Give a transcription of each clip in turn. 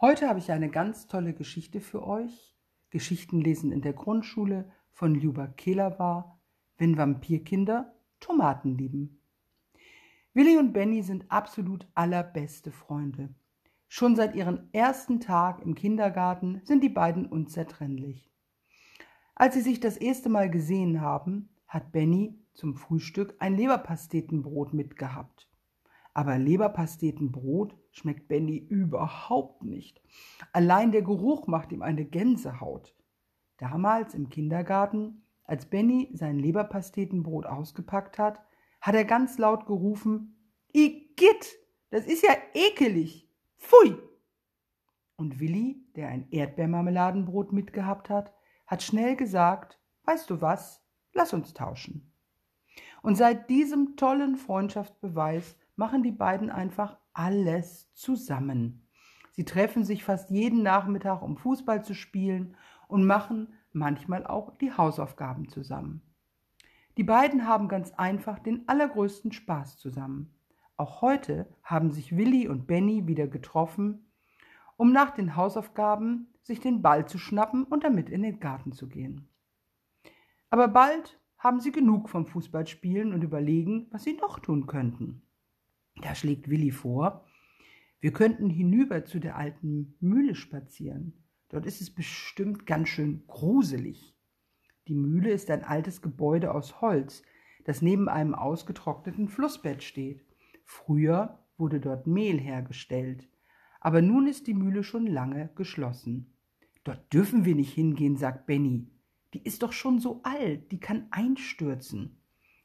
Heute habe ich eine ganz tolle Geschichte für euch. Geschichten lesen in der Grundschule von Ljuba Kelava, wenn Vampirkinder Tomaten lieben. Willi und Benny sind absolut allerbeste Freunde. Schon seit ihrem ersten Tag im Kindergarten sind die beiden unzertrennlich. Als sie sich das erste Mal gesehen haben, hat Benny zum Frühstück ein Leberpastetenbrot mitgehabt. Aber Leberpastetenbrot schmeckt Benny überhaupt nicht. Allein der Geruch macht ihm eine Gänsehaut. Damals im Kindergarten, als Benny sein Leberpastetenbrot ausgepackt hat, hat er ganz laut gerufen, Igitt, das ist ja ekelig. Pfui! Und Willi, der ein Erdbeermarmeladenbrot mitgehabt hat, hat schnell gesagt, weißt du was, lass uns tauschen. Und seit diesem tollen Freundschaftsbeweis machen die beiden einfach alles zusammen. Sie treffen sich fast jeden Nachmittag, um Fußball zu spielen und machen manchmal auch die Hausaufgaben zusammen. Die beiden haben ganz einfach den allergrößten Spaß zusammen. Auch heute haben sich Willi und Benny wieder getroffen, um nach den Hausaufgaben sich den Ball zu schnappen und damit in den Garten zu gehen. Aber bald haben sie genug vom Fußballspielen und überlegen, was sie noch tun könnten. Da schlägt Willi vor, wir könnten hinüber zu der alten Mühle spazieren. Dort ist es bestimmt ganz schön gruselig. Die Mühle ist ein altes Gebäude aus Holz, das neben einem ausgetrockneten Flussbett steht. Früher wurde dort Mehl hergestellt, aber nun ist die Mühle schon lange geschlossen. Dort dürfen wir nicht hingehen, sagt Benny. Die ist doch schon so alt, die kann einstürzen.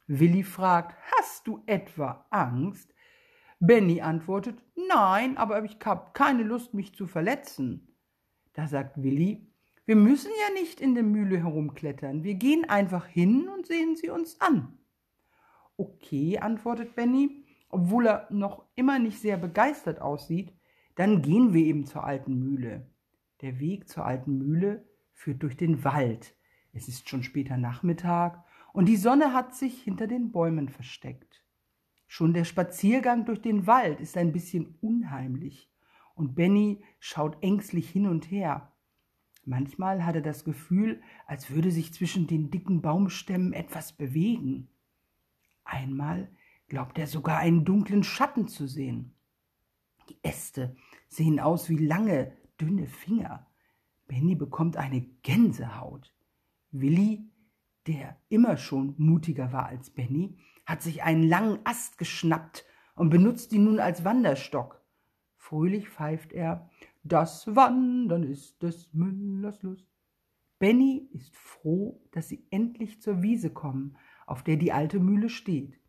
Willi fragt, hast du etwa Angst? Benny antwortet, nein, aber ich habe keine Lust, mich zu verletzen. Da sagt Willi, wir müssen ja nicht in der Mühle herumklettern, wir gehen einfach hin und sehen sie uns an. Okay, antwortet Benny, obwohl er noch immer nicht sehr begeistert aussieht, dann gehen wir eben zur alten Mühle. Der Weg zur alten Mühle führt durch den Wald. Es ist schon später Nachmittag und die Sonne hat sich hinter den Bäumen versteckt. Schon der Spaziergang durch den Wald ist ein bisschen unheimlich und Benny schaut ängstlich hin und her. Manchmal hat er das Gefühl, als würde sich zwischen den dicken Baumstämmen etwas bewegen. Einmal glaubt er sogar einen dunklen Schatten zu sehen. Die Äste sehen aus wie lange, dünne Finger. Benny bekommt eine Gänsehaut. Willi, der immer schon mutiger war als Benny, hat sich einen langen Ast geschnappt und benutzt ihn nun als Wanderstock. Fröhlich pfeift er, das Wandern ist des Müllers Lust. Benny ist froh, dass sie endlich zur Wiese kommen, auf der die alte Mühle steht.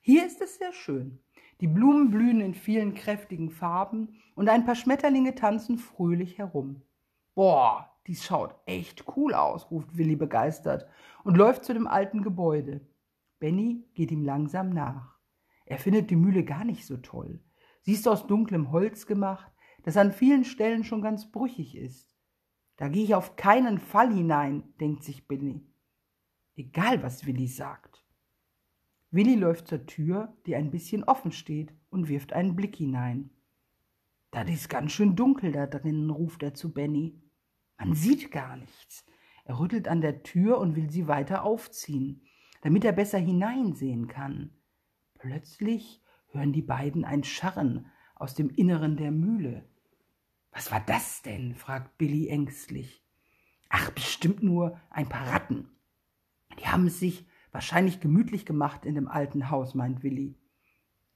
Hier ist es sehr schön. Die Blumen blühen in vielen kräftigen Farben und ein paar Schmetterlinge tanzen fröhlich herum. Boah, dies schaut echt cool aus, ruft Willi begeistert und läuft zu dem alten Gebäude. Benny geht ihm langsam nach. Er findet die Mühle gar nicht so toll. Sie ist aus dunklem Holz gemacht, das an vielen Stellen schon ganz brüchig ist. Da gehe ich auf keinen Fall hinein, denkt sich Benny. Egal, was Willi sagt. Willi läuft zur Tür, die ein bisschen offen steht, und wirft einen Blick hinein. Das ist ganz schön dunkel da drinnen, ruft er zu Benny. Man sieht gar nichts. Er rüttelt an der Tür und will sie weiter aufziehen damit er besser hineinsehen kann. Plötzlich hören die beiden ein Scharren aus dem Inneren der Mühle. Was war das denn? fragt Billy ängstlich. Ach, bestimmt nur ein paar Ratten. Die haben es sich wahrscheinlich gemütlich gemacht in dem alten Haus, meint Willi.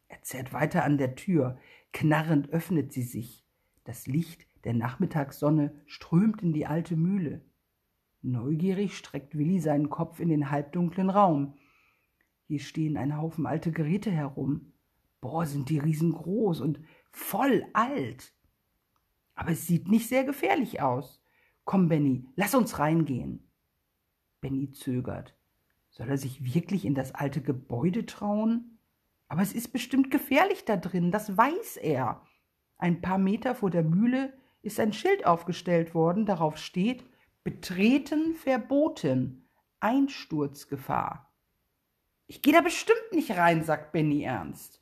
Er zerrt weiter an der Tür. Knarrend öffnet sie sich. Das Licht der Nachmittagssonne strömt in die alte Mühle. Neugierig streckt Willi seinen Kopf in den halbdunklen Raum. Hier stehen ein Haufen alte Geräte herum. Boah, sind die riesengroß und voll alt. Aber es sieht nicht sehr gefährlich aus. Komm, Benny, lass uns reingehen. Benny zögert. Soll er sich wirklich in das alte Gebäude trauen? Aber es ist bestimmt gefährlich da drin, das weiß er. Ein paar Meter vor der Mühle ist ein Schild aufgestellt worden, darauf steht Betreten verboten. Einsturzgefahr. Ich gehe da bestimmt nicht rein, sagt Benny ernst.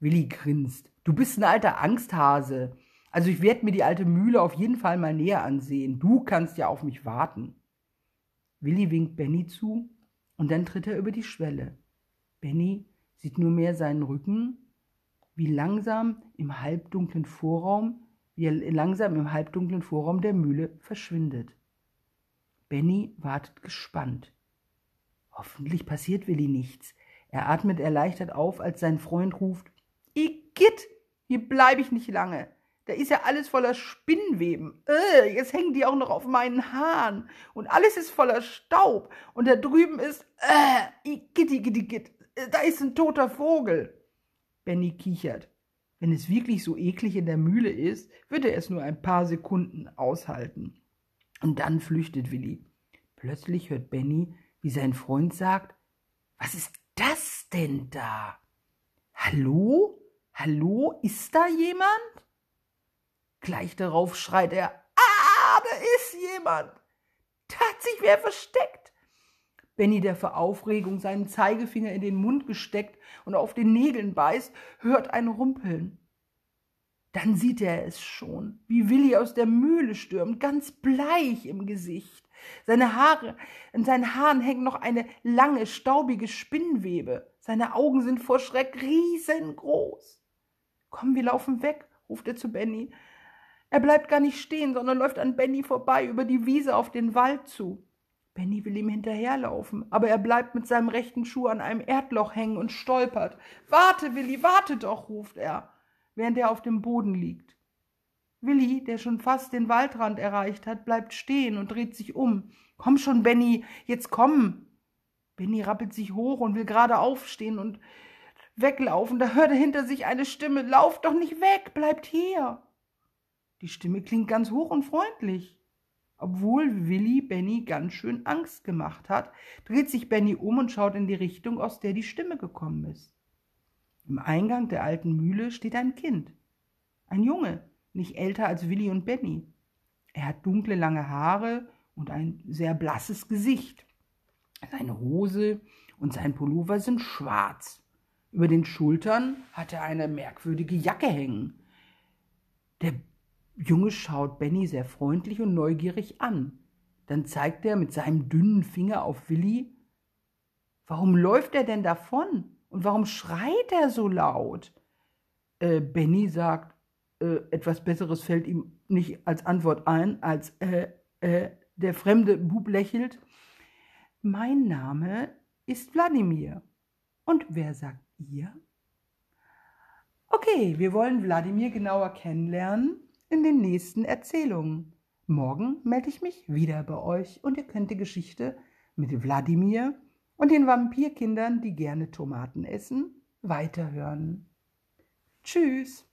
Willi grinst. Du bist ein alter Angsthase. Also ich werde mir die alte Mühle auf jeden Fall mal näher ansehen. Du kannst ja auf mich warten. Willi winkt Benny zu und dann tritt er über die Schwelle. Benny sieht nur mehr seinen Rücken, wie langsam im halbdunklen Vorraum, wie er langsam im halbdunklen Vorraum der Mühle verschwindet. Benny wartet gespannt. Hoffentlich passiert Willi nichts. Er atmet erleichtert auf, als sein Freund ruft, Igitt, hier bleibe ich nicht lange. Da ist ja alles voller Spinnweben. Äh, jetzt hängen die auch noch auf meinen Haaren. Und alles ist voller Staub. Und da drüben ist, äh, gitti, gitti, gitt. Äh, da ist ein toter Vogel. Benny kichert. Wenn es wirklich so eklig in der Mühle ist, wird er es nur ein paar Sekunden aushalten. Und dann flüchtet Willi. Plötzlich hört Benny, wie sein Freund sagt, was ist das denn da? Hallo? Hallo? Ist da jemand? Gleich darauf schreit er, ah, da ist jemand. Da hat sich wer versteckt. Benny, der vor Aufregung seinen Zeigefinger in den Mund gesteckt und auf den Nägeln beißt, hört ein Rumpeln. Dann sieht er es schon, wie Willi aus der Mühle stürmt, ganz bleich im Gesicht. Seine Haare, in seinen Haaren hängt noch eine lange, staubige Spinnwebe. Seine Augen sind vor Schreck riesengroß. Komm, wir laufen weg, ruft er zu Benny. Er bleibt gar nicht stehen, sondern läuft an Benny vorbei über die Wiese auf den Wald zu. Benny will ihm hinterherlaufen, aber er bleibt mit seinem rechten Schuh an einem Erdloch hängen und stolpert. Warte, Willi, warte doch, ruft er, während er auf dem Boden liegt. Willi, der schon fast den Waldrand erreicht hat, bleibt stehen und dreht sich um. Komm schon, Benny, jetzt komm. Benny rappelt sich hoch und will gerade aufstehen und weglaufen. Da hört er hinter sich eine Stimme. Lauf doch nicht weg, bleibt hier. Die Stimme klingt ganz hoch und freundlich. Obwohl Willi Benny ganz schön Angst gemacht hat, dreht sich Benny um und schaut in die Richtung, aus der die Stimme gekommen ist. Im Eingang der alten Mühle steht ein Kind. Ein Junge, nicht älter als Willi und Benny. Er hat dunkle lange Haare und ein sehr blasses Gesicht. Seine Hose und sein Pullover sind schwarz. Über den Schultern hat er eine merkwürdige Jacke hängen. Der Junge schaut Benny sehr freundlich und neugierig an. Dann zeigt er mit seinem dünnen Finger auf Willi. Warum läuft er denn davon? Und warum schreit er so laut? Äh, Benny sagt, äh, etwas Besseres fällt ihm nicht als Antwort ein, als äh, äh, der fremde Bub lächelt. Mein Name ist Wladimir. Und wer sagt ihr? Okay, wir wollen Wladimir genauer kennenlernen in den nächsten Erzählungen. Morgen melde ich mich wieder bei euch und ihr könnt die Geschichte mit Wladimir und den Vampirkindern, die gerne Tomaten essen, weiterhören. Tschüss.